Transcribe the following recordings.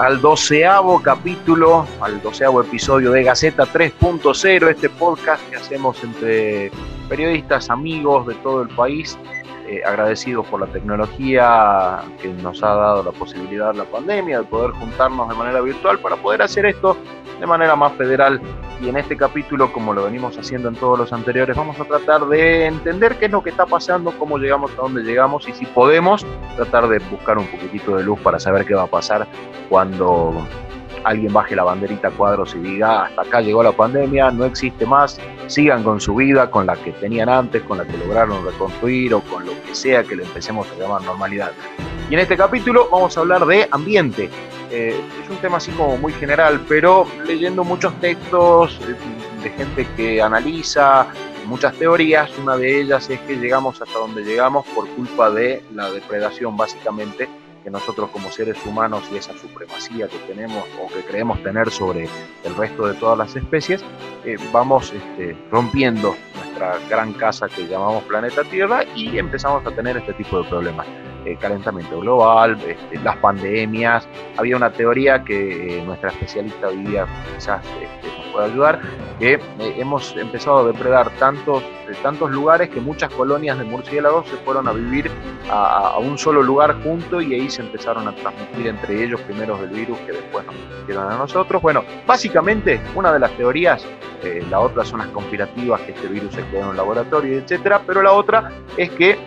al doceavo capítulo, al doceavo episodio de Gaceta 3.0, este podcast que hacemos entre periodistas, amigos de todo el país, eh, agradecidos por la tecnología que nos ha dado la posibilidad la pandemia, de poder juntarnos de manera virtual para poder hacer esto de manera más federal. Y en este capítulo, como lo venimos haciendo en todos los anteriores, vamos a tratar de entender qué es lo que está pasando, cómo llegamos a dónde llegamos y si podemos tratar de buscar un poquitito de luz para saber qué va a pasar cuando alguien baje la banderita a cuadros y diga, hasta acá llegó la pandemia, no existe más, sigan con su vida, con la que tenían antes, con la que lograron reconstruir o con lo que sea que le empecemos a llamar normalidad. Y en este capítulo vamos a hablar de ambiente, eh, es un tema así como muy general, pero leyendo muchos textos eh, de gente que analiza muchas teorías, una de ellas es que llegamos hasta donde llegamos por culpa de la depredación básicamente que nosotros como seres humanos y esa supremacía que tenemos o que creemos tener sobre el resto de todas las especies, eh, vamos este, rompiendo nuestra gran casa que llamamos planeta Tierra y empezamos a tener este tipo de problemas. Eh, calentamiento global, este, las pandemias. Había una teoría que eh, nuestra especialista vivía quizás este, nos puede ayudar, que eh, hemos empezado a depredar tantos, tantos lugares que muchas colonias de murciélagos se fueron a vivir a, un solo lugar junto y ahí se empezaron a transmitir entre ellos primeros el virus que después nos transmitieron a nosotros. Bueno, básicamente una de las teorías, la otra son las conspirativas, que este virus se quedó en un laboratorio, etcétera, pero la otra es que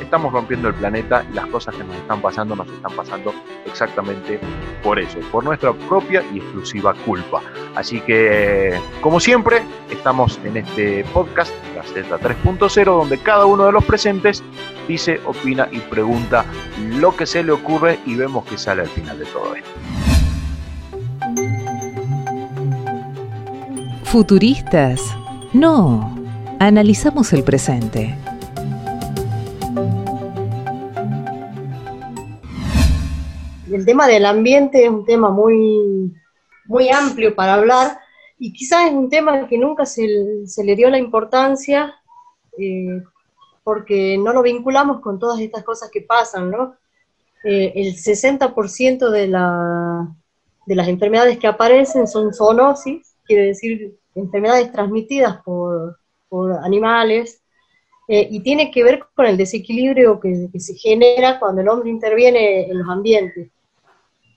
estamos rompiendo el planeta y las cosas que nos están pasando nos están pasando exactamente por eso, por nuestra propia y exclusiva culpa. Así que, como siempre, estamos en este podcast, Gaceta 3.0, donde cada uno de los presentes dice, opina y pregunta lo que se le ocurre y vemos qué sale al final de todo esto. Futuristas. No, analizamos el presente. el tema del ambiente es un tema muy, muy amplio para hablar y quizás es un tema que nunca se, le dio la importancia eh, porque no lo vinculamos con todas estas cosas que pasan, ¿no? Eh, el 60% de, la, de las enfermedades que aparecen son zoonosis, quiere decir enfermedades transmitidas por, animales, eh, y tiene que ver con el desequilibrio que, que, se genera cuando el hombre interviene en los ambientes.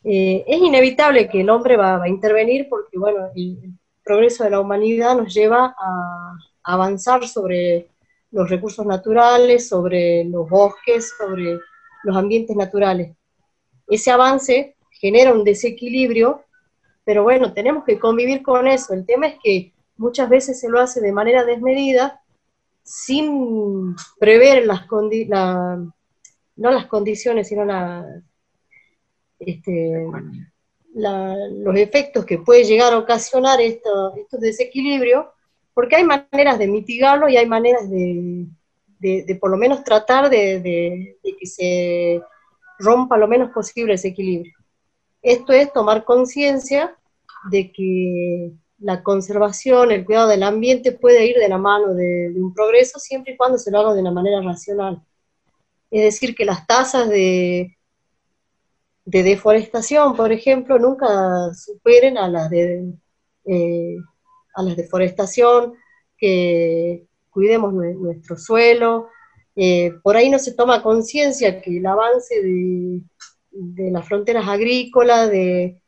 Eh, es inevitable que el hombre va, a intervenir porque, bueno, el, progreso de la humanidad nos lleva a, avanzar sobre los recursos naturales, sobre los bosques, sobre los ambientes naturales. Ese avance genera un desequilibrio, pero bueno, tenemos que convivir con eso. El tema es que muchas veces se lo hace de manera desmedida, sin prever las no las condiciones, sino la, este, los efectos que puede llegar a ocasionar estos desequilibrios, porque hay maneras de mitigarlo y hay maneras de, por lo menos tratar de, que se rompa lo menos posible ese equilibrio. Esto es tomar conciencia de que la conservación, el cuidado del ambiente puede ir de la mano de, de, un progreso siempre y cuando se lo haga de una manera racional. Es decir, que las tasas de, de deforestación, por ejemplo, nunca superen a las de, eh, a las deforestación, que cuidemos nuestro suelo. Eh, por ahí no se toma conciencia que el avance de, las fronteras agrícolas, de,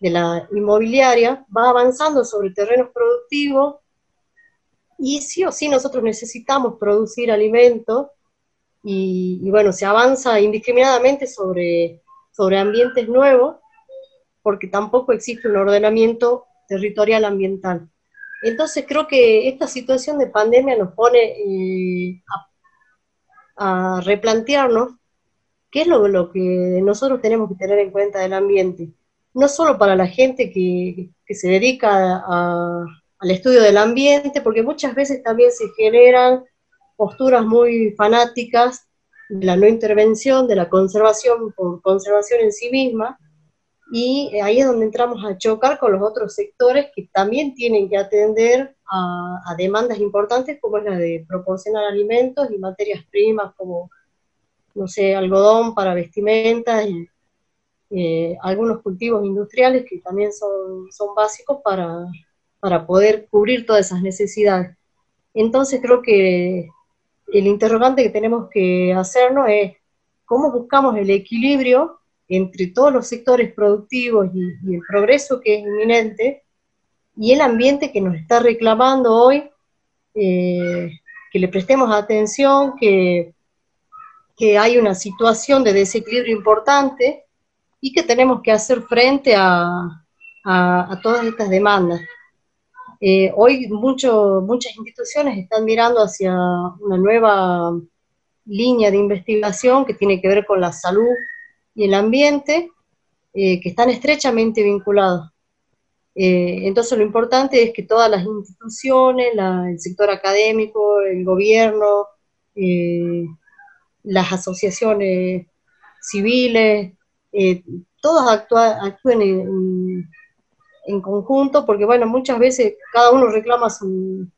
la inmobiliaria, va avanzando sobre terrenos productivos y sí o sí nosotros necesitamos producir alimentos y, y bueno, se avanza indiscriminadamente sobre sobre ambientes nuevos, porque tampoco existe un ordenamiento territorial ambiental. Entonces creo que esta situación de pandemia nos pone eh, a, replantearnos qué es lo, que nosotros tenemos que tener en cuenta del ambiente, no solo para la gente que, se dedica al estudio del ambiente, porque muchas veces también se generan posturas muy fanáticas de la no intervención, de la conservación por conservación en sí misma, y ahí es donde entramos a chocar con los otros sectores que también tienen que atender a, demandas importantes como es la de proporcionar alimentos y materias primas como, no sé, algodón para vestimentas y eh, algunos cultivos industriales que también son, son básicos para, para poder cubrir todas esas necesidades. Entonces creo que el interrogante que tenemos que hacernos es cómo buscamos el equilibrio entre todos los sectores productivos y, el progreso que es inminente y el ambiente que nos está reclamando hoy, eh, que le prestemos atención, que, que hay una situación de desequilibrio importante y que tenemos que hacer frente a, a, todas estas demandas. Eh, hoy mucho, muchas instituciones están mirando hacia una nueva línea de investigación que tiene que ver con la salud y el ambiente, eh, que están estrechamente vinculados. Eh, entonces lo importante es que todas las instituciones, el sector académico, el gobierno, eh, las asociaciones civiles, todos actúen en, conjunto, porque bueno, muchas veces cada uno reclama su,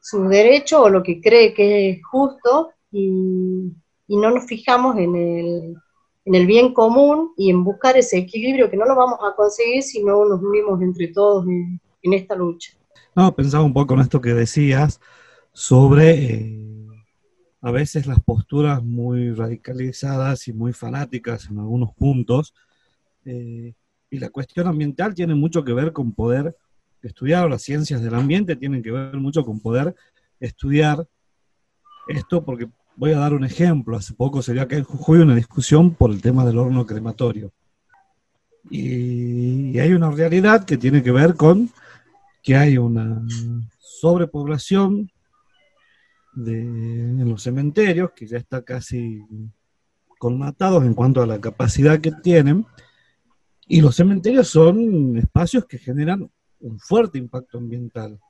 su derecho o lo que cree que es justo y no nos fijamos en el, en el bien común y en buscar ese equilibrio que no lo vamos a conseguir si no nos unimos entre todos en, esta lucha. No, pensaba un poco en esto que decías sobre eh, a veces las posturas muy radicalizadas y muy fanáticas en algunos puntos. Eh, y la cuestión ambiental tiene mucho que ver con poder estudiar, las ciencias del ambiente tienen que ver mucho con poder estudiar esto, porque Voy a dar un ejemplo. Hace poco sería que en Jujuy una discusión por el tema del horno crematorio. Y, hay una realidad que tiene que ver con que hay una sobrepoblación en los cementerios, que ya está casi colmatados en cuanto a la capacidad que tienen. Y los cementerios son espacios que generan un fuerte impacto ambiental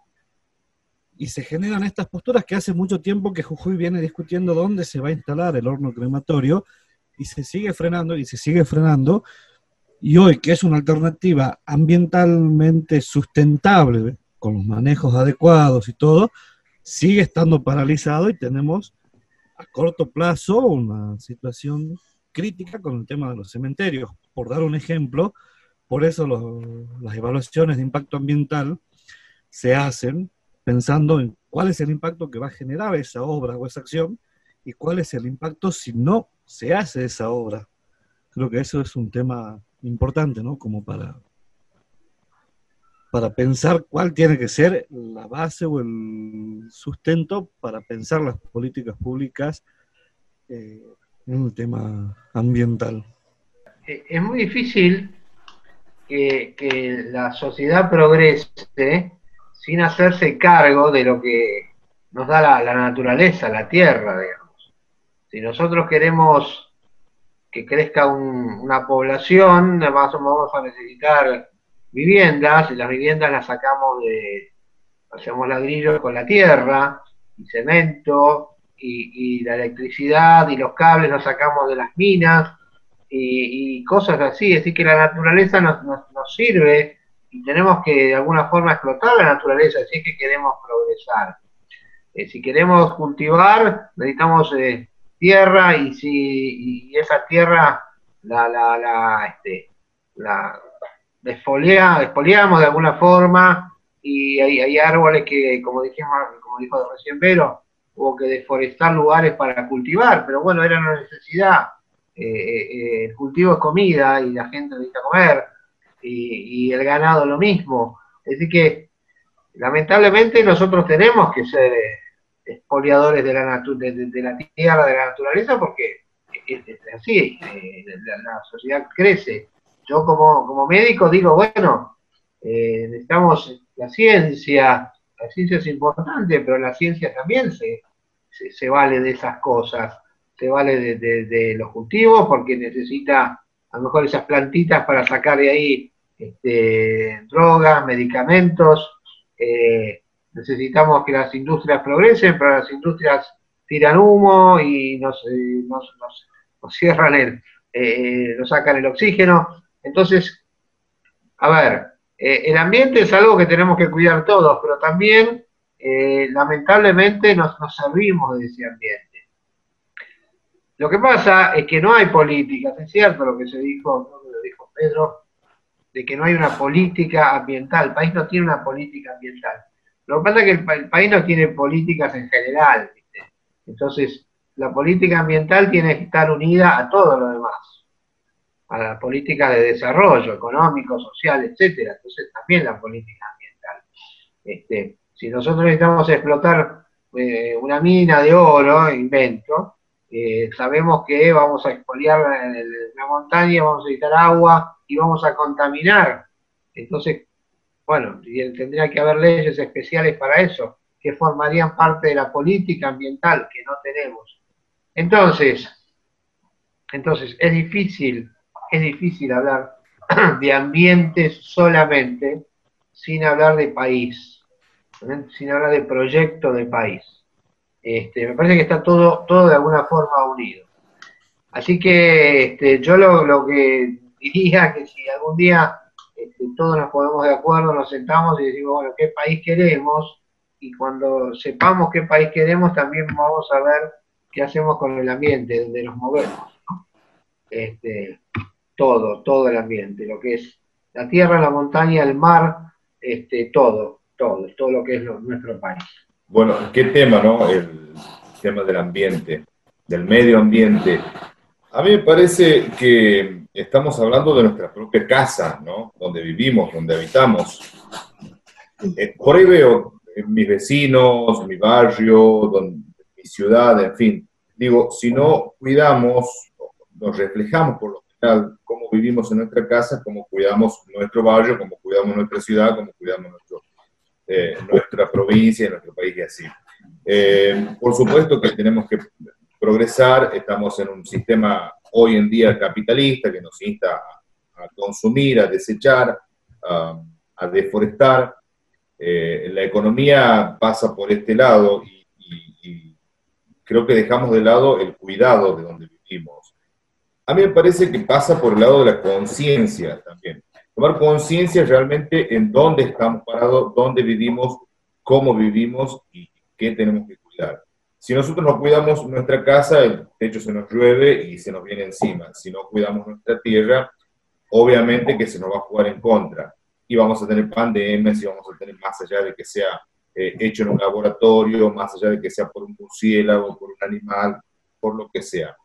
y se generan estas posturas que hace mucho tiempo que Jujuy viene discutiendo dónde se va a instalar el horno crematorio y se sigue frenando y se sigue frenando. Y hoy, que es una alternativa ambientalmente sustentable, con los manejos adecuados y todo, sigue estando paralizado y tenemos a corto plazo una situación crítica con el tema de los cementerios. Por dar un ejemplo, por eso las evaluaciones de impacto ambiental se hacen pensando en cuál es el impacto que va a generar esa obra o esa acción y cuál es el impacto si no se hace esa obra. Creo que eso es un tema importante, ¿no? Como para, para pensar cuál tiene que ser la base o el sustento para pensar las políticas públicas eh, en el tema ambiental. Eh, es muy difícil que, que la sociedad progrese sin hacerse cargo de lo que nos da la, naturaleza, la tierra, digamos. Si nosotros queremos que crezca una población, vamos a necesitar viviendas, y las viviendas las sacamos de, hacemos ladrillos con la tierra, y cemento, y, la electricidad, y los cables los sacamos de las minas, y, cosas así, así que la naturaleza nos, nos sirve y tenemos que de alguna forma explotar la naturaleza si es que queremos progresar. Eh, si queremos cultivar, necesitamos eh, tierra y si esa tierra la, la, la, este, la desfoliamos de alguna forma y hay, hay, árboles que, como dijimos, como dijo recién Vero, hubo que deforestar lugares para cultivar, pero bueno, era una necesidad. Eh, el cultivo es comida y la gente necesita comer y, el ganado lo mismo. Decir que lamentablemente nosotros tenemos que ser eh, expoliadores de la, de, la tierra, de la naturaleza, porque es, así, eh, la, sociedad crece. Yo como, como médico digo, bueno, eh, necesitamos la ciencia, la ciencia es importante, pero la ciencia también se, se, vale de esas cosas, se vale de, de, los cultivos porque necesita a lo mejor esas plantitas para sacar de ahí este, drogas, medicamentos, eh, necesitamos que las industrias progresen, pero las industrias tiran humo y nos, eh, cierran el, eh, nos sacan el oxígeno. Entonces, a ver, el ambiente es algo que tenemos que cuidar todos, pero también lamentablemente nos, nos servimos de ese ambiente. Lo que pasa es que no hay políticas, es cierto lo que se dijo, lo dijo Pedro, de que no hay una política ambiental. El país no tiene una política ambiental. Lo que pasa es que el, país no tiene políticas en general. Entonces, la política ambiental tiene que estar unida a todo lo demás, a la política de desarrollo económico, social, etcétera. Entonces, también la política ambiental. Este, si nosotros necesitamos explotar eh, una mina de oro, invento, eh, sabemos que vamos a expoliar la, montaña, vamos a necesitar agua y vamos a contaminar. Entonces, bueno, tendría que haber leyes especiales para eso, que formarían parte de la política ambiental que no tenemos. Entonces, entonces es difícil, es difícil hablar de ambientes solamente sin hablar de país, sin hablar de proyecto de país. Este, me parece que está todo, todo de alguna forma unido. Así que este, yo lo, que diría que si algún día este, todos nos ponemos de acuerdo, nos sentamos y decimos, bueno, ¿qué país queremos? Y cuando sepamos qué país queremos, también vamos a ver qué hacemos con el ambiente, donde nos movemos. Este, todo, todo el ambiente, lo que es la tierra, la montaña, el mar, este, todo, todo, todo lo que es nuestro país. Bueno, qué tema, ¿no? El tema del ambiente, del medio ambiente. A mí me parece que estamos hablando de nuestra propia casa, ¿no? Donde vivimos, donde habitamos. Eh, por ahí veo mis vecinos, mi barrio, mi ciudad, en fin. Digo, si no cuidamos, nos reflejamos por lo general cómo vivimos en nuestra casa, cómo cuidamos nuestro barrio, cómo cuidamos nuestra ciudad, cómo cuidamos eh, nuestra provincia, nuestro país y así. Eh, por supuesto que tenemos que progresar, estamos en un sistema hoy en día capitalista que nos insta a, consumir, a desechar, a, deforestar. Eh, la economía pasa por este lado y, y creo que dejamos de lado el cuidado de donde vivimos. A mí me parece que pasa por el lado de la conciencia también tomar conciencia realmente en dónde estamos parados, dónde vivimos, cómo vivimos y qué tenemos que cuidar. Si nosotros no cuidamos nuestra casa, el techo se nos llueve y se nos viene encima. Si no cuidamos nuestra tierra, obviamente que se nos va a jugar en contra. Y vamos a tener pandemias y vamos a tener más allá de que sea eh, hecho en un laboratorio, más allá de que sea por un murciélago, por un animal, por lo que sea.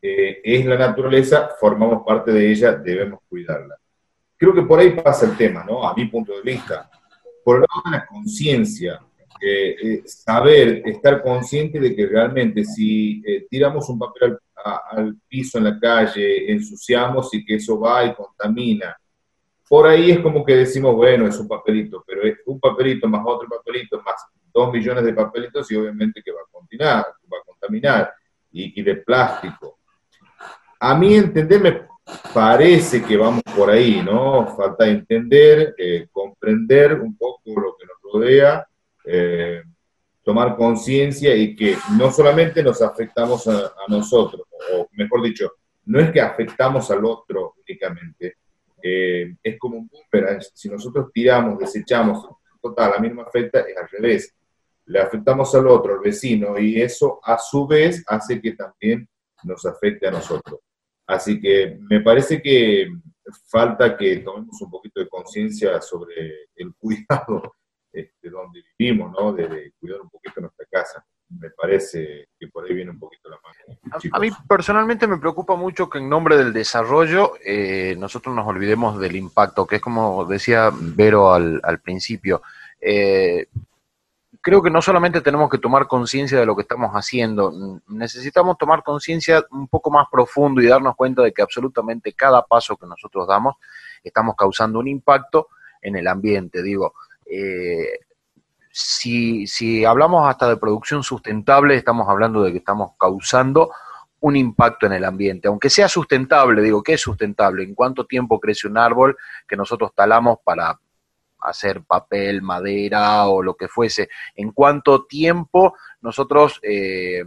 Eh, es la naturaleza, formamos parte de ella, debemos cuidarla. Creo que por ahí pasa el tema, ¿no? A mi punto de vista. Por el lado la conciencia, eh, saber, estar consciente de que realmente si eh, tiramos un papel al, piso en la calle, ensuciamos y que eso va y contamina, por ahí es como que decimos, bueno, es un papelito, pero es un papelito más otro papelito, más dos millones de papelitos y obviamente que va a contaminar, va a contaminar y, y de plástico. A mí entenderme parece que vamos por ahí, ¿no? Falta entender, eh, comprender un poco lo que nos rodea, eh, tomar conciencia y que no solamente nos afectamos a, nosotros, o mejor dicho, no es que afectamos al otro únicamente, eh, es como un boomerang, si nosotros tiramos, desechamos, total, a mí no me afecta, es al revés, le afectamos al otro, al vecino, y eso a su vez hace que también nos afecte a nosotros. Así que me parece que falta que tomemos un poquito de conciencia sobre el cuidado este, donde vivimos, ¿no? De, cuidar un poquito nuestra casa. Me parece que por ahí viene un poquito la mano. A, mí personalmente me preocupa mucho que en nombre del desarrollo eh, nosotros nos olvidemos del impacto, que es como decía Vero al, al principio. Eh, creo que no solamente tenemos que tomar conciencia de lo que estamos haciendo, necesitamos tomar conciencia un poco más profundo y darnos cuenta de que absolutamente cada paso que nosotros damos estamos causando un impacto en el ambiente. Digo, eh, si, hablamos hasta de producción sustentable, estamos hablando de que estamos causando un impacto en el ambiente, aunque sea sustentable, digo, ¿qué es sustentable? ¿En cuánto tiempo crece un árbol que nosotros talamos para hacer papel, madera o lo que fuese, en cuánto tiempo nosotros eh,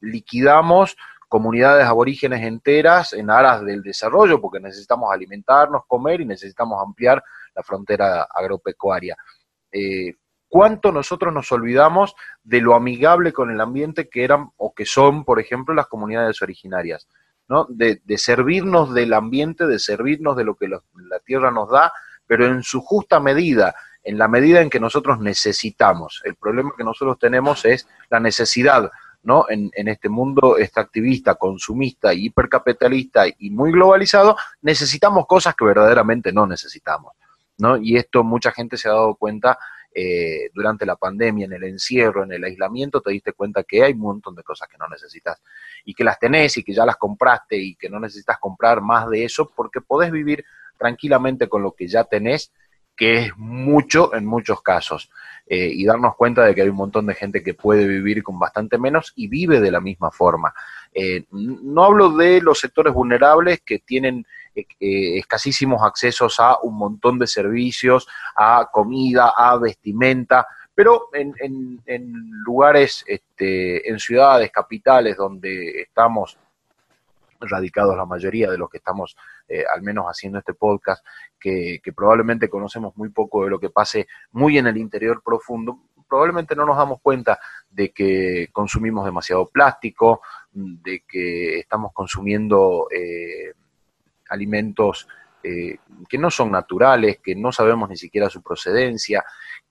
liquidamos comunidades aborígenes enteras en aras del desarrollo, porque necesitamos alimentarnos, comer y necesitamos ampliar la frontera agropecuaria. Eh, ¿Cuánto nosotros nos olvidamos de lo amigable con el ambiente que eran o que son, por ejemplo, las comunidades originarias? ¿no? De, servirnos del ambiente, de servirnos de lo que la tierra nos da, pero en su justa medida, en la medida en que nosotros necesitamos. El problema que nosotros tenemos es la necesidad ¿no? En, en, este mundo extractivista, consumista, hipercapitalista y muy globalizado, necesitamos cosas que verdaderamente no necesitamos. ¿No? Y esto mucha gente se ha dado cuenta eh, durante la pandemia, en el encierro, en el aislamiento, te diste cuenta que hay un montón de cosas que no necesitas y que las tenés y que ya las compraste y que no necesitas comprar más de eso porque podés vivir tranquilamente con lo que ya tenés que es mucho en muchos casos, eh, y darnos cuenta de que hay un montón de gente que puede vivir con bastante menos y vive de la misma forma. Eh, no hablo de los sectores vulnerables que tienen escasísimos accesos a un montón de servicios, a comida, a vestimenta, pero en, lugares, este, en ciudades, capitales, donde estamos radicados la mayoría de los que estamos eh, al menos haciendo este podcast, que, probablemente conocemos muy poco de lo que pase muy en el interior profundo, probablemente no nos damos cuenta de que consumimos demasiado plástico, de que estamos consumiendo eh, alimentos eh, que no son naturales, que no sabemos ni siquiera su procedencia,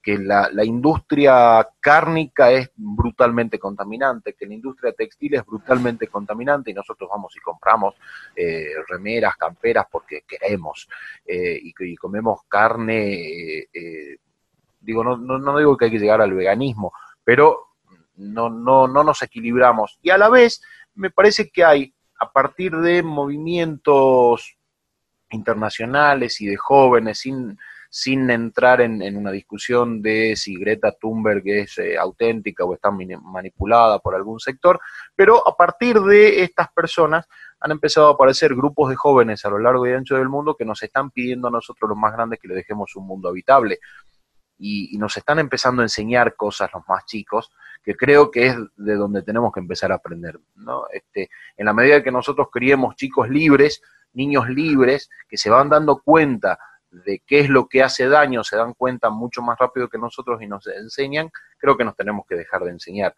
que la, industria cárnica es brutalmente contaminante, que la industria textil es brutalmente contaminante y nosotros vamos y compramos eh, remeras, camperas porque queremos eh, y, comemos carne, eh, digo, no, no, no, digo que hay que llegar al veganismo, pero no, no, no nos equilibramos. Y a la vez me parece que hay a partir de movimientos internacionales y de jóvenes sin entrar en, una discusión de si Greta Thunberg es eh, auténtica o está manipulada por algún sector, pero a partir de estas personas han empezado a aparecer grupos de jóvenes a lo largo y ancho del mundo que nos están pidiendo a nosotros los más grandes que le dejemos un mundo habitable. Y, nos están empezando a enseñar cosas los más chicos, que creo que es de donde tenemos que empezar a aprender. ¿no? Este, en la medida que nosotros criemos chicos libres, niños libres, que se van dando cuenta de qué es lo que hace daño, se dan cuenta mucho más rápido que nosotros y nos enseñan, creo que nos tenemos que dejar de enseñar.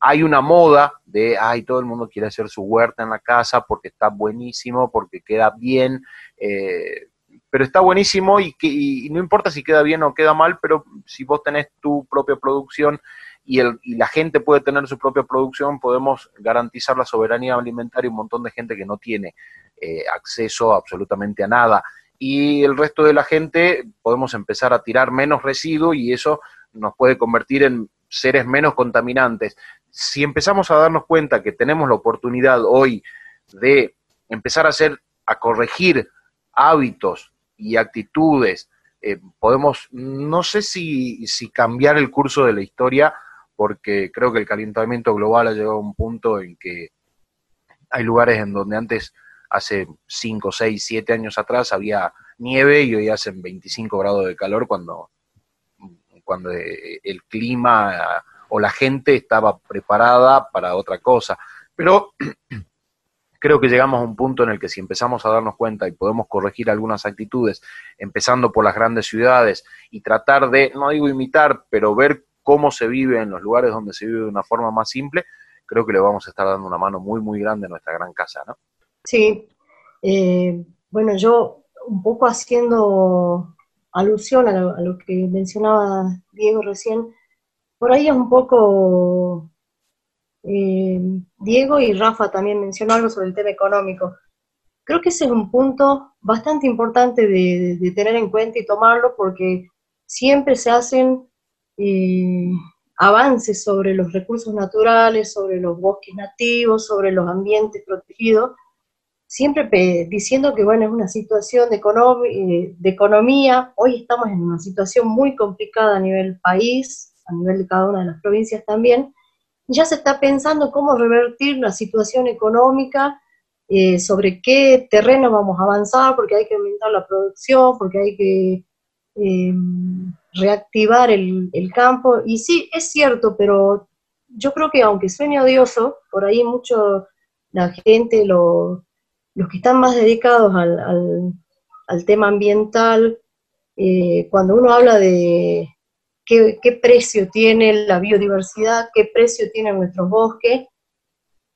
Hay una moda de, ay, todo el mundo quiere hacer su huerta en la casa porque está buenísimo, porque queda bien, eh, pero está buenísimo y, que, y no importa si queda bien o queda mal, pero si vos tenés tu propia producción y, el, y la gente puede tener su propia producción, podemos garantizar la soberanía alimentaria a un montón de gente que no tiene eh, acceso absolutamente a nada y el resto de la gente podemos empezar a tirar menos residuos y eso nos puede convertir en seres menos contaminantes. Si empezamos a darnos cuenta que tenemos la oportunidad hoy de empezar a hacer, a corregir hábitos y actitudes, eh, podemos, no sé si, si cambiar el curso de la historia, porque creo que el calentamiento global ha llegado a un punto en que hay lugares en donde antes hace 5, 6, 7 años atrás había nieve y hoy hacen 25 grados de calor cuando, cuando el clima o la gente estaba preparada para otra cosa. Pero creo que llegamos a un punto en el que si empezamos a darnos cuenta y podemos corregir algunas actitudes, empezando por las grandes ciudades y tratar de, no digo imitar, pero ver cómo se vive en los lugares donde se vive de una forma más simple, creo que le vamos a estar dando una mano muy, muy grande a nuestra gran casa, ¿no? Sí, eh, bueno, yo un poco haciendo alusión a lo, que mencionaba Diego recién, por ahí es un poco, eh, Diego y Rafa también mencionó algo sobre el tema económico. Creo que ese es un punto bastante importante de, tener en cuenta y tomarlo porque siempre se hacen eh, avances sobre los recursos naturales, sobre los bosques nativos, sobre los ambientes protegidos, siempre diciendo que, bueno, es una situación de, eh, de economía, hoy estamos en una situación muy complicada a nivel país, a nivel de cada una de las provincias también, ya se está pensando cómo revertir la situación económica, eh, sobre qué terreno vamos a avanzar, porque hay que aumentar la producción, porque hay que em, reactivar el, campo. Y sí, es cierto, pero yo creo que aunque suene odioso, por ahí mucho la gente, los que están más dedicados al, tema ambiental, eh, cuando uno habla de qué, precio tiene la biodiversidad, qué precio tienen nuestros bosques,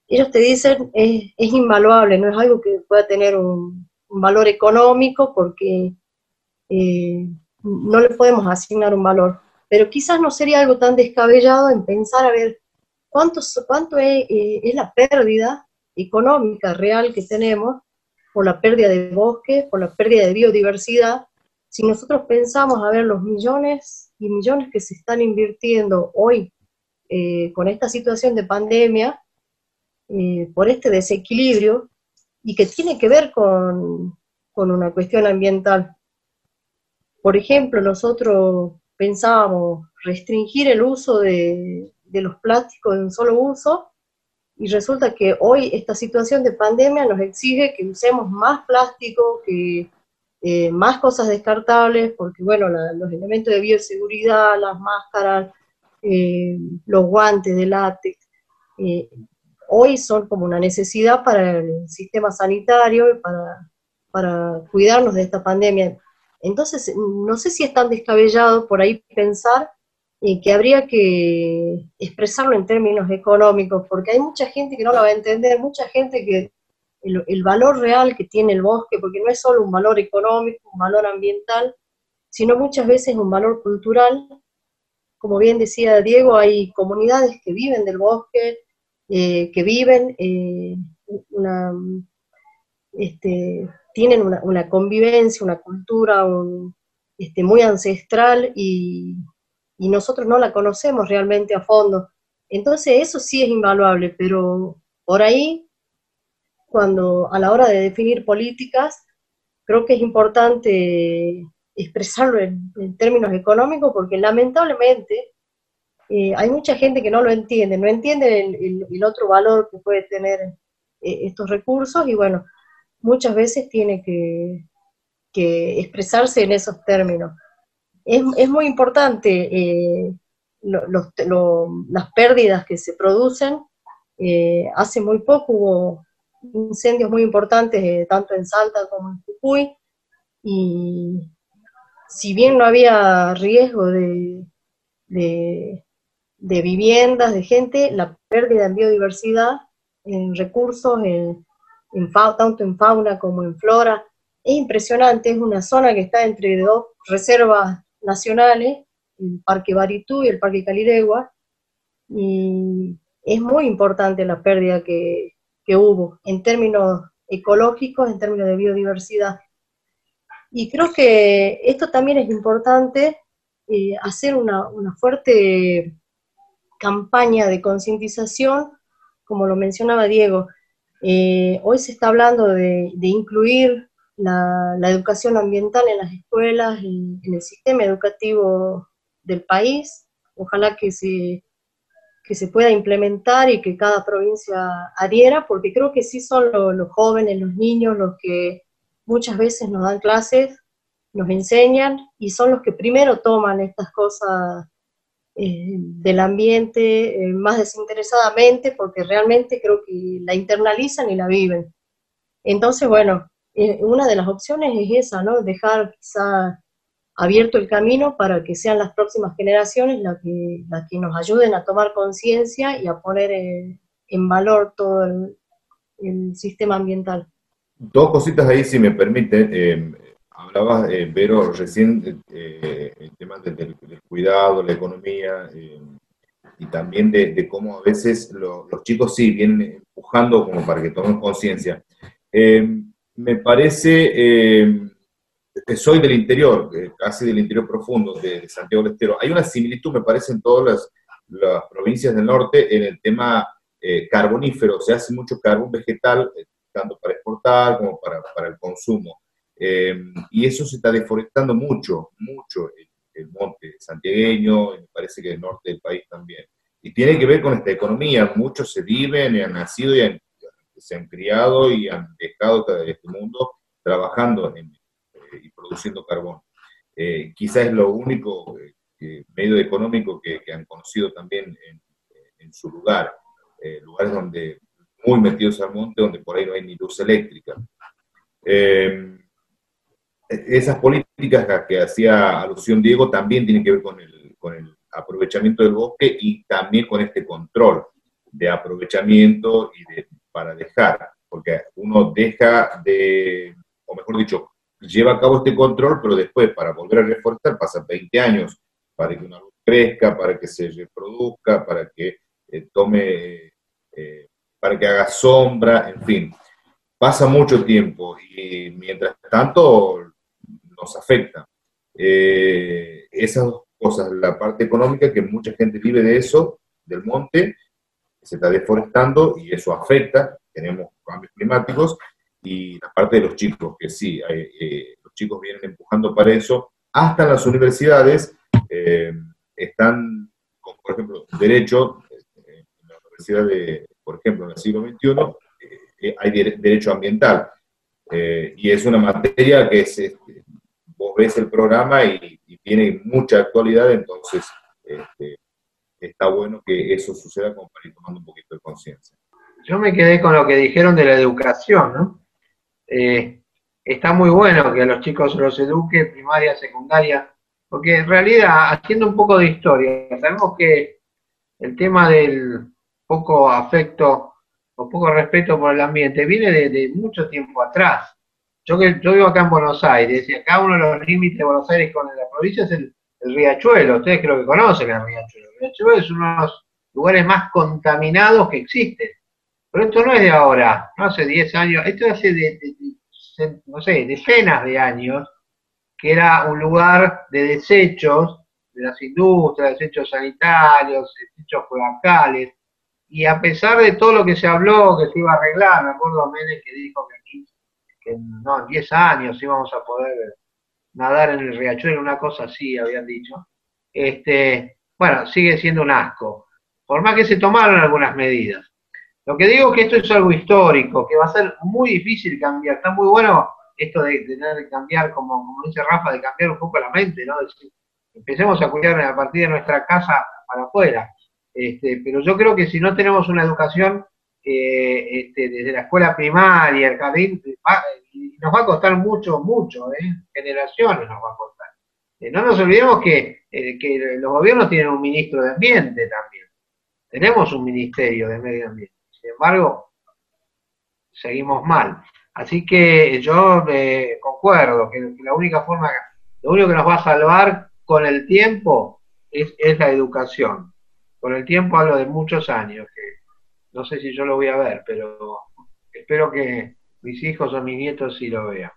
ellos te dicen es, es invaluable, no es algo que pueda tener un, valor económico porque eh, no le podemos asignar un valor. Pero quizás no sería algo tan descabellado en pensar a ver cuánto, cuánto es, eh, es la pérdida económica real que tenemos por la pérdida de bosques, por la pérdida de biodiversidad, si nosotros pensamos a ver los millones y millones que se están invirtiendo hoy eh, con esta situación de pandemia, eh, por este desequilibrio, y que tiene que ver con, con una cuestión ambiental. Por ejemplo, nosotros pensábamos restringir el uso de, de los plásticos de un solo uso, y resulta que hoy esta situación de pandemia nos exige que usemos más plástico, que eh, más cosas descartables, porque bueno, los elementos de bioseguridad, las máscaras, eh, los guantes de látex, eh, hoy son como una necesidad para el sistema sanitario y para, para cuidarnos de esta pandemia. Entonces, no sé si es tan descabellado por ahí pensar que habría que expresarlo en términos económicos, porque hay mucha gente que no lo va a entender, mucha gente que el, valor real que tiene el bosque, porque no es solo un valor económico, un valor ambiental, sino muchas veces un valor cultural. Como bien decía Diego, hay comunidades que viven del bosque, eh, que viven eh, una, este, tienen una, convivencia, una cultura este, muy ancestral y, y nosotros no la conocemos realmente a fondo. Entonces eso sí es invaluable, pero por ahí cuando a la hora de definir políticas, creo que es importante expresarlo en, términos económicos, porque lamentablemente eh, hay mucha gente que no lo entiende, no entiende el, otro valor que puede tener eh, estos recursos y bueno, muchas veces tiene que, expresarse en esos términos. Es, muy importante eh, las pérdidas que se producen. hace muy poco hubo incendios muy importantes, eh, tanto en Salta como en Jujuy, y si bien no había riesgo de, de, viviendas, de gente, la pérdida en biodiversidad, en recursos, en, tanto en fauna como en flora, es impresionante, es una zona que está entre dos reservas nacionales, el Parque Baritú y el Parque Caliregua, y es muy importante la pérdida que, que hubo en términos ecológicos, en términos de biodiversidad. Y creo que esto también es importante, eh, hacer una, fuerte campaña de concientización, como lo mencionaba Diego. Eh, hoy se está hablando de, incluir la, educación ambiental en las escuelas, en el sistema educativo del país. Ojalá que se que se pueda implementar y que cada provincia adhiera, porque creo que sí son los jóvenes, los niños, los que muchas veces nos dan clases, nos enseñan y son los que primero toman estas cosas eh, del ambiente eh, más desinteresadamente, porque realmente creo que la internalizan y la viven. Entonces, bueno, eh, una de las opciones es esa, ¿no? Dejar quizá abierto el camino para que sean las próximas generaciones las que, las que nos ayuden a tomar conciencia y a poner en, valor todo el, sistema ambiental. Dos cositas ahí, si me permite. Eh, hablabas, eh, Vero, recién eh, el tema del, cuidado, la economía y también de, cómo a veces los chicos sí vienen empujando como para que tomen conciencia. me parece soy del interior, casi del interior profundo de, Santiago del Estero. Hay una similitud, me parece, en todas las, provincias del norte en el tema eh, carbonífero. Se hace mucho carbón vegetal, eh, tanto para exportar como para, para el consumo. Eh, y eso se está deforestando mucho, mucho el, monte santiagueño, y me parece que el norte del país también. Y tiene que ver con esta economía. Muchos se viven y han nacido y se han criado y han dejado este mundo trabajando en, y produciendo carbón. eh, quizás es lo único medio económico que, han conocido también en, su lugar, lugares donde muy metidos al monte, donde por ahí no hay ni luz eléctrica. esas políticas que hacía alusión Diego también tienen que ver con el, con el aprovechamiento del bosque y también con este control de aprovechamiento y de, para dejar, porque uno deja de, o mejor dicho, lleva a cabo este control, pero después para volver a reforestar pasa 20 años para que una luz crezca, para que se reproduzca, para que eh, tome, eh, para que haga sombra, en fin. Pasa mucho tiempo y mientras tanto nos afecta. Eh, esas dos cosas, la parte económica, que mucha gente vive de eso, del monte, se está deforestando y eso afecta, tenemos cambios climáticos, y la parte de los chicos, que sí, eh, los chicos vienen empujando para eso, hasta las universidades eh, están, por ejemplo, derecho, eh, en la universidad de, por ejemplo, en el siglo XXI, hay derecho ambiental, y es una materia que es, este, vos ves el programa y, tiene mucha actualidad, entonces este, está bueno que eso suceda como para ir tomando un poquito de conciencia. Yo me quedé con lo que dijeron de la educación, ¿no? Eh, está muy bueno que a los chicos los eduque, primaria, secundaria, porque en realidad, haciendo un poco de historia, sabemos que el tema del poco afecto o poco respeto por el ambiente viene de, mucho tiempo atrás. Yo que yo vivo acá en Buenos Aires y acá uno de los límites de Buenos Aires con la provincia es el, el riachuelo. Ustedes creo que conocen el riachuelo. El riachuelo es uno de los lugares más contaminados que existen. Pero esto no es de ahora, no hace 10 años, esto hace de, no sé, decenas de años, que era un lugar de desechos de las industrias, desechos sanitarios, desechos locales, y a pesar de todo lo que se habló, que se iba a arreglar, me acuerdo Menem que dijo que aquí, que no, en 10 años íbamos a poder nadar en el riachuelo, una cosa así habían dicho, este, bueno, sigue siendo un asco, por más que se tomaron algunas medidas. Lo que digo es que esto es algo histórico, que va a ser muy difícil cambiar. Está muy bueno esto de, de, cambiar, como, dice Rafa, de cambiar un poco la mente, ¿no? empecemos a cuidar a partir de nuestra casa para afuera. Este, pero yo creo que si no tenemos una educación eh, este, desde la escuela primaria, el jardín, nos va a costar mucho, mucho, ¿eh? generaciones nos va a costar. Eh, no nos olvidemos que, que los gobiernos tienen un ministro de ambiente también. Tenemos un ministerio de medio ambiente. Sin embargo, seguimos mal. Así que yo eh, concuerdo que, la única forma, lo único que nos va a salvar con el tiempo es, la educación. Con el tiempo hablo de muchos años, que no sé si yo lo voy a ver, pero espero que mis hijos o mis nietos sí lo vean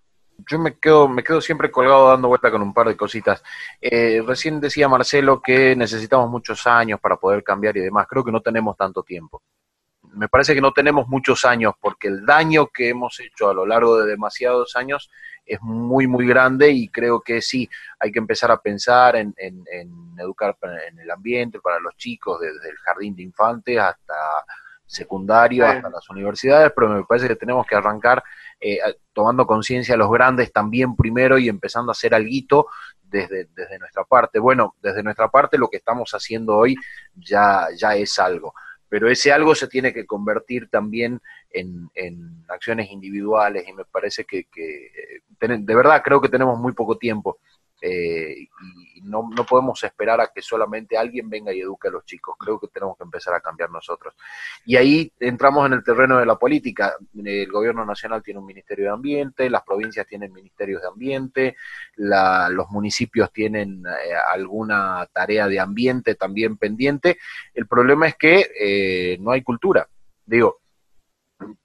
yo me quedo, me quedo siempre colgado dando vuelta con un par de cositas. Eh, recién decía Marcelo que necesitamos muchos años para poder cambiar y demás. Creo que no tenemos tanto tiempo me parece que no tenemos muchos años porque el daño que hemos hecho a lo largo de demasiados años es muy, muy grande y creo que sí, hay que empezar a pensar en, educar en el ambiente para los chicos, desde el jardín de infantes hasta secundario, hasta las universidades, pero me parece que tenemos que arrancar eh, tomando conciencia a los grandes también primero y empezando a hacer algo desde, desde nuestra parte. Bueno, desde nuestra parte lo que estamos haciendo hoy ya, ya es algo pero ese algo se tiene que convertir también en, acciones individuales y me parece que, eh, de verdad creo que tenemos muy poco tiempo eh, y no, no, podemos esperar a que solamente alguien venga y eduque a los chicos. Creo que tenemos que empezar a cambiar nosotros. Y ahí entramos en el terreno de la política. El gobierno nacional tiene un ministerio de ambiente, las provincias tienen ministerios de ambiente, los municipios tienen eh, alguna tarea de ambiente también pendiente. El problema es que eh, no hay cultura. Digo,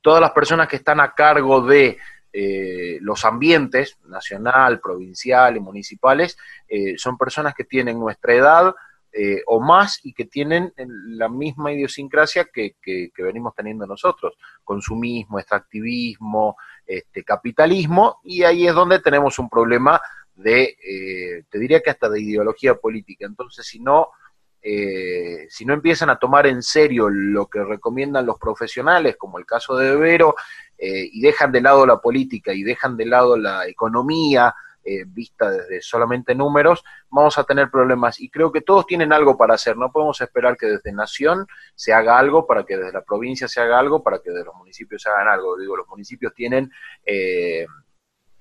todas las personas que están a cargo de eh, los ambientes, nacional, provincial y municipales, eh, son personas que tienen nuestra edad eh, o más y que tienen la misma idiosincrasia que, venimos teniendo nosotros, consumismo, extractivismo, este, capitalismo, y ahí es donde tenemos un problema de, te diría que hasta de ideología política. Entonces, si no... si no empiezan a tomar en serio lo que recomiendan los profesionales, como el caso de Vero, eh, y dejan de lado la política y dejan de lado la economía eh, vista desde solamente números, vamos a tener problemas. Y creo que todos tienen algo para hacer. No podemos esperar que desde Nación se haga algo, para que desde la provincia se haga algo, para que desde los municipios se hagan algo. Digo, los municipios tienen...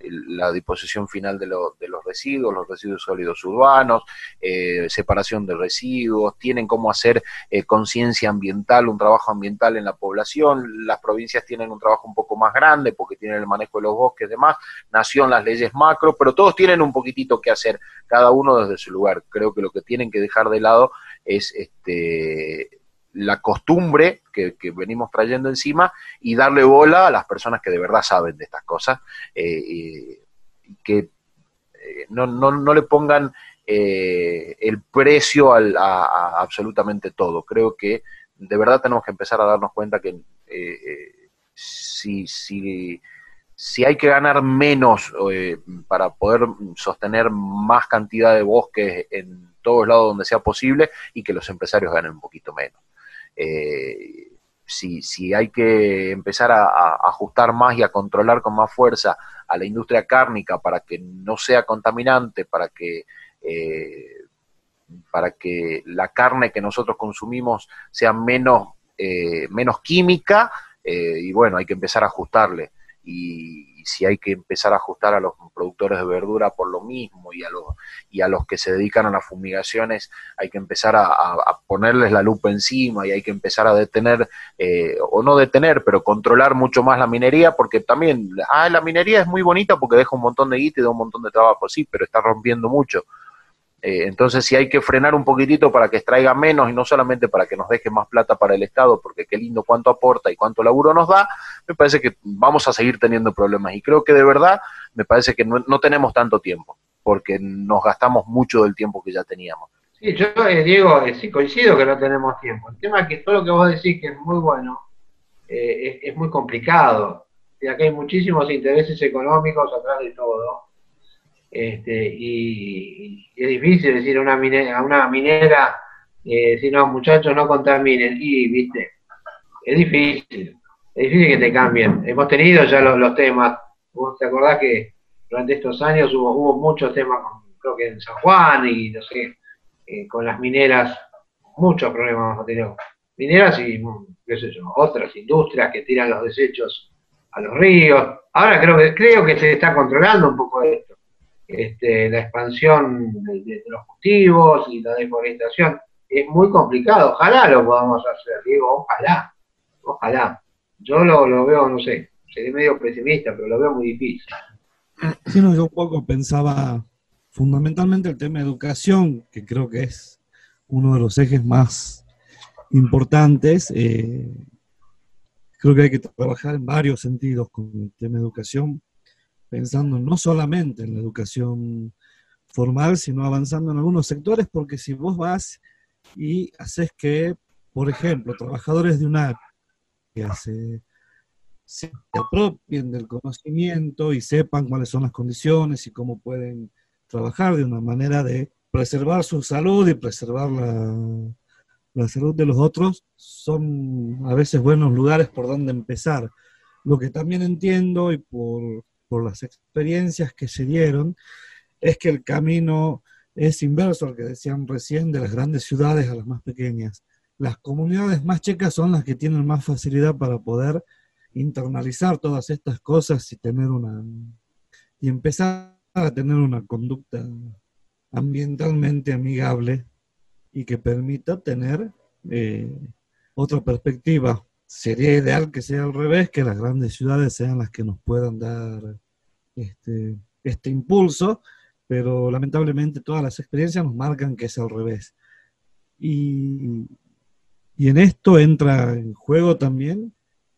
La disposición final de, de, los residuos, los residuos sólidos urbanos, eh, separación de residuos, tienen cómo hacer eh, conciencia ambiental, un trabajo ambiental en la población, las provincias tienen un trabajo un poco más grande porque tienen el manejo de los bosques y demás, nación las leyes macro, pero todos tienen un poquitito que hacer, cada uno desde su lugar. Creo que lo que tienen que dejar de lado es este la costumbre que, venimos trayendo encima y darle bola a las personas que de verdad saben de estas cosas, eh, y que eh, no, no, no, le pongan eh, el precio a, absolutamente todo. Creo que de verdad tenemos que empezar a darnos cuenta que si, si, si hay que ganar menos para poder sostener más cantidad de bosques en todos lados donde sea posible y que los empresarios ganen un poquito menos. Eh, si, si, hay que empezar a, ajustar más y a controlar con más fuerza a la industria cárnica para que no sea contaminante, para que, eh, para que la carne que nosotros consumimos sea menos, eh, menos química, y bueno, hay que empezar a ajustarle. Si hay que empezar a ajustar a los productores de verdura por lo mismo y a los, y a los que se dedican a las fumigaciones hay que empezar a, ponerles la lupa encima y hay que empezar a detener, eh, o no detener, pero controlar mucho más la minería porque también, ah, la minería es muy bonita porque deja un montón de guita y da un montón de trabajo, sí, pero está rompiendo mucho. Eh, entonces, si hay que frenar un poquitito para que extraiga menos y no solamente para que nos deje más plata para el Estado, porque qué lindo cuánto aporta y cuánto laburo nos da, me parece que vamos a seguir teniendo problemas. Y creo que de verdad me parece que no, tenemos tanto tiempo, porque nos gastamos mucho del tiempo que ya teníamos. Sí, yo, eh, Diego, eh, sí coincido que no tenemos tiempo. El tema es que todo lo que vos decís que es muy bueno, es, muy complicado. Y acá hay muchísimos intereses económicos atrás de todo este, y, es difícil decir a una minera, a una minera eh, no, muchachos, no contaminen. Y, viste, es difícil, es difícil que te cambien. Hemos tenido ya los, temas. ¿Vos te acordás que durante estos años hubo, muchos temas, creo que en San Juan y no sé, eh, con las mineras, muchos problemas hemos tenido. Mineras y, qué otras industrias que tiran los desechos a los ríos. Ahora creo que, creo que se está controlando un poco esto este, la expansión de, los cultivos y la deforestación. Es muy complicado. Ojalá lo podamos hacer, digo, ojalá, ojalá. Yo lo, veo, no sé, seré medio pesimista, pero lo veo muy difícil. Sí, no, yo un poco pensaba fundamentalmente el tema de educación, que creo que es uno de los ejes más importantes. Eh, creo que hay que trabajar en varios sentidos con el tema de educación pensando no solamente en la educación formal, sino avanzando en algunos sectores, porque si vos vas y haces que, por ejemplo, trabajadores de una que se, se apropien del conocimiento y sepan cuáles son las condiciones y cómo pueden trabajar de una manera de preservar su salud y preservar la, la salud de los otros, son a veces buenos lugares por donde empezar. Lo que también entiendo y por por las experiencias que se dieron, es que el camino es inverso al que decían recién, de las grandes ciudades a las más pequeñas. Las comunidades más chicas son las que tienen más facilidad para poder internalizar todas estas cosas y tener una y empezar a tener una conducta ambientalmente amigable y que permita tener eh, otra perspectiva. Sería ideal que sea al revés, que las grandes ciudades sean las que nos puedan dar este, este impulso, pero lamentablemente todas las experiencias nos marcan que es al revés. Y, y en esto entra en juego también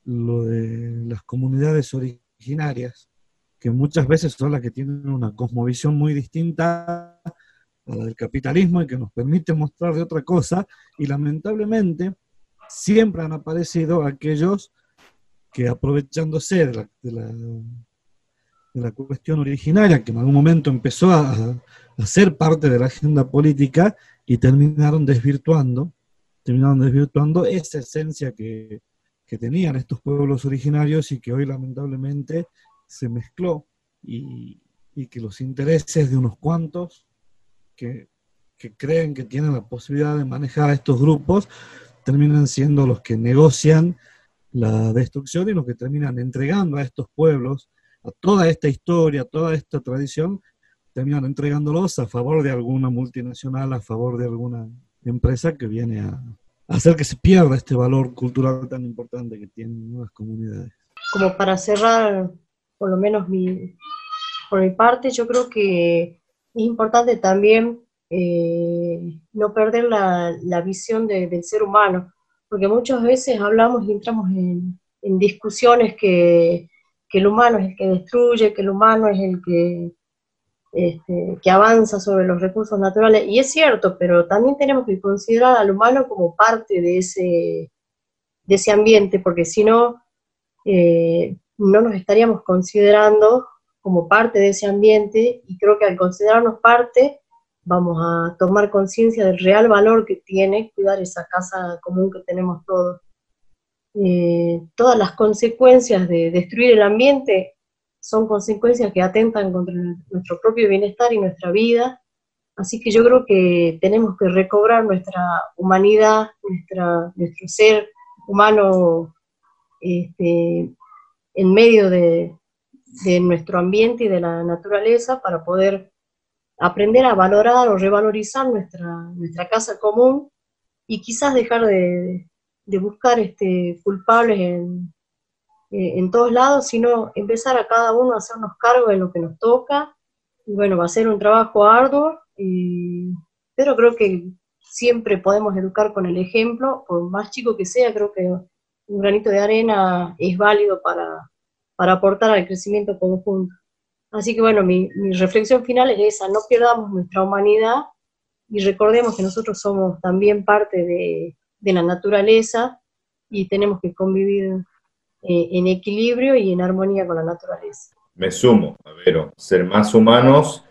lo de las comunidades originarias, que muchas veces son las que tienen una cosmovisión muy distinta a la del capitalismo y que nos permite mostrar de otra cosa, y lamentablemente siempre han aparecido aquellos que aprovechándose de la, de la cuestión originaria, que en algún momento empezó a, ser parte de la agenda política y terminaron desvirtuando, terminaron desvirtuando esa esencia que, tenían estos pueblos originarios y que hoy lamentablemente se mezcló y, y que los intereses de unos cuantos que, que creen que tienen la posibilidad de manejar a estos grupos terminan siendo los que negocian la destrucción y los que terminan entregando a estos pueblos, a toda esta historia, a toda esta tradición, terminan entregándolos a favor de alguna multinacional, a favor de alguna empresa que viene a, hacer que se pierda este valor cultural tan importante que tienen nuevas comunidades. Como para cerrar, por lo menos mi, por mi parte, yo creo que es importante también eh, no perder la, visión del ser humano, porque muchas veces hablamos y entramos en, discusiones que, el humano es el que destruye, que el humano es el que, este, que avanza sobre los recursos naturales, y es cierto, pero también tenemos que considerar al humano como parte de ese, de ese ambiente, porque si no, eh, no nos estaríamos considerando como parte de ese ambiente, y creo que al considerarnos parte, vamos a tomar conciencia del real valor que tiene cuidar esa casa común que tenemos todos. Eh, todas las consecuencias de destruir el ambiente son consecuencias que atentan contra nuestro propio bienestar y nuestra vida. Así que yo creo que tenemos que recobrar nuestra humanidad, nuestra, nuestro ser humano este, en medio de, de nuestro ambiente y de la naturaleza para poder aprender a valorar o revalorizar nuestra, nuestra casa común y quizás dejar de, buscar este, culpables en, en todos lados, sino empezar a cada uno a hacernos cargo de lo que nos toca. Y bueno, va a ser un trabajo arduo, pero creo que siempre podemos educar con el ejemplo, por más chico que sea, creo que un granito de arena es válido para, para aportar al crecimiento conjunto. Así que bueno, mi, reflexión final es esa, no perdamos nuestra humanidad y recordemos que nosotros somos también parte de, la naturaleza y tenemos que convivir eh, en equilibrio y en armonía con la naturaleza. Me sumo, a ver, ser más humanos,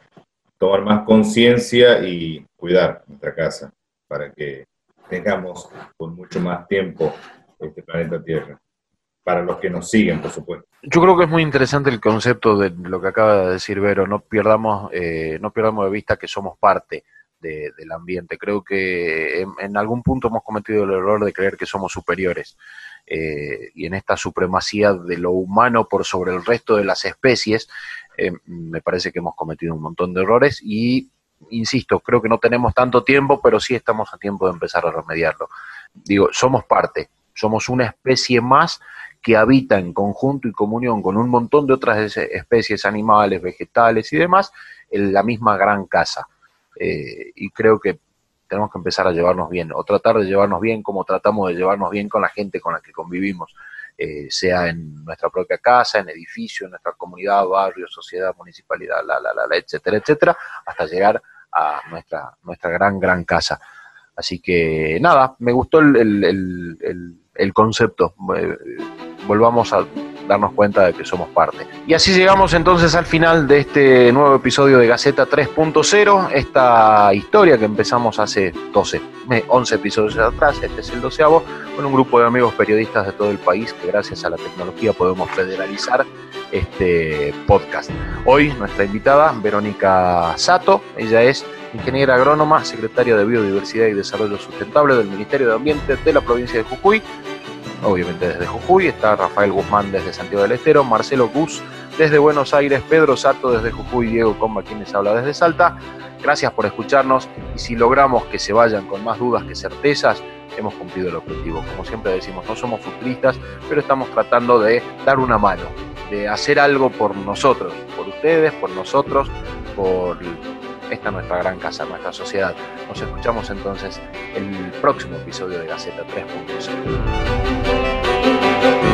tomar más conciencia y cuidar nuestra casa para que tengamos por mucho más tiempo este planeta Tierra para los que nos siguen, por supuesto. Yo creo que es muy interesante el concepto de lo que acaba de decir Vero, no pierdamos, eh, no pierdamos de vista que somos parte del ambiente. Creo que en, algún punto hemos cometido el error de creer que somos superiores. Eh, y en esta supremacía de lo humano por sobre el resto de las especies, eh, me parece que hemos cometido un montón de errores y, insisto, creo que no tenemos tanto tiempo, pero sí estamos a tiempo de empezar a remediarlo. Digo, somos parte, somos una especie más que habita en conjunto y comunión con un montón de otras especies animales, vegetales y demás en la misma gran casa. Eh, y creo que tenemos que empezar a llevarnos bien, o tratar de llevarnos bien como tratamos de llevarnos bien con la gente con la que convivimos, eh, sea en nuestra propia casa, en edificio, en nuestra comunidad, barrio, sociedad, municipalidad, la, la, la, etcétera, etcétera, hasta llegar a nuestra, nuestra gran, gran casa. Así que nada, me gustó el, el, el, el concepto. Volvamos a darnos cuenta de que somos parte. Y así llegamos entonces al final de este nuevo episodio de Gaceta 3.0, esta historia que empezamos hace 12, 11 episodios atrás, este es el doceavo, con un grupo de amigos periodistas de todo el país que gracias a la tecnología podemos federalizar este podcast. Hoy nuestra invitada, Verónica Sato, ella es ingeniera agrónoma, secretaria de Biodiversidad y Desarrollo Sustentable del Ministerio de Ambiente de la provincia de Jujuy, obviamente desde Jujuy, está Rafael Guzmán desde Santiago del Estero, Marcelo Gus desde Buenos Aires, Pedro Sato desde Jujuy, Diego Comba quienes habla desde Salta. Gracias por escucharnos y si logramos que se vayan con más dudas que certezas, hemos cumplido el objetivo. Como siempre decimos, no somos futuristas, pero estamos tratando de dar una mano, de hacer algo por nosotros, por ustedes, por nosotros, por esta nuestra gran casa, nuestra sociedad. Nos escuchamos entonces en el próximo episodio de Gaceta 3.0.